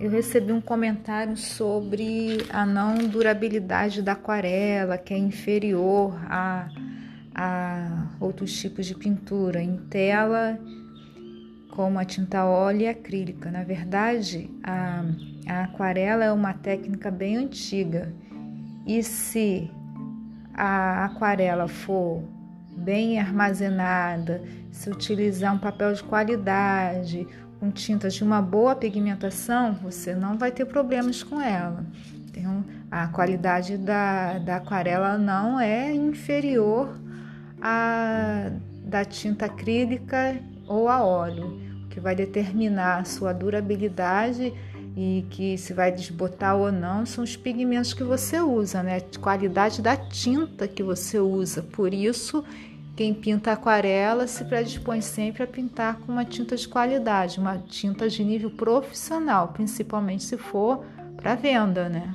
eu recebi um comentário sobre a não durabilidade da aquarela, que é inferior a, a outros tipos de pintura em tela, como a tinta óleo e acrílica. Na verdade, a, a aquarela é uma técnica bem antiga e se a aquarela for bem armazenada, se utilizar um papel de qualidade, com tintas de uma boa pigmentação, você não vai ter problemas com ela. Então, a qualidade da, da aquarela não é inferior à da tinta acrílica ou a óleo. Que vai determinar a sua durabilidade e que se vai desbotar ou não são os pigmentos que você usa, né? A qualidade da tinta que você usa. Por isso, quem pinta aquarela se predispõe sempre a pintar com uma tinta de qualidade, uma tinta de nível profissional, principalmente se for para venda, né?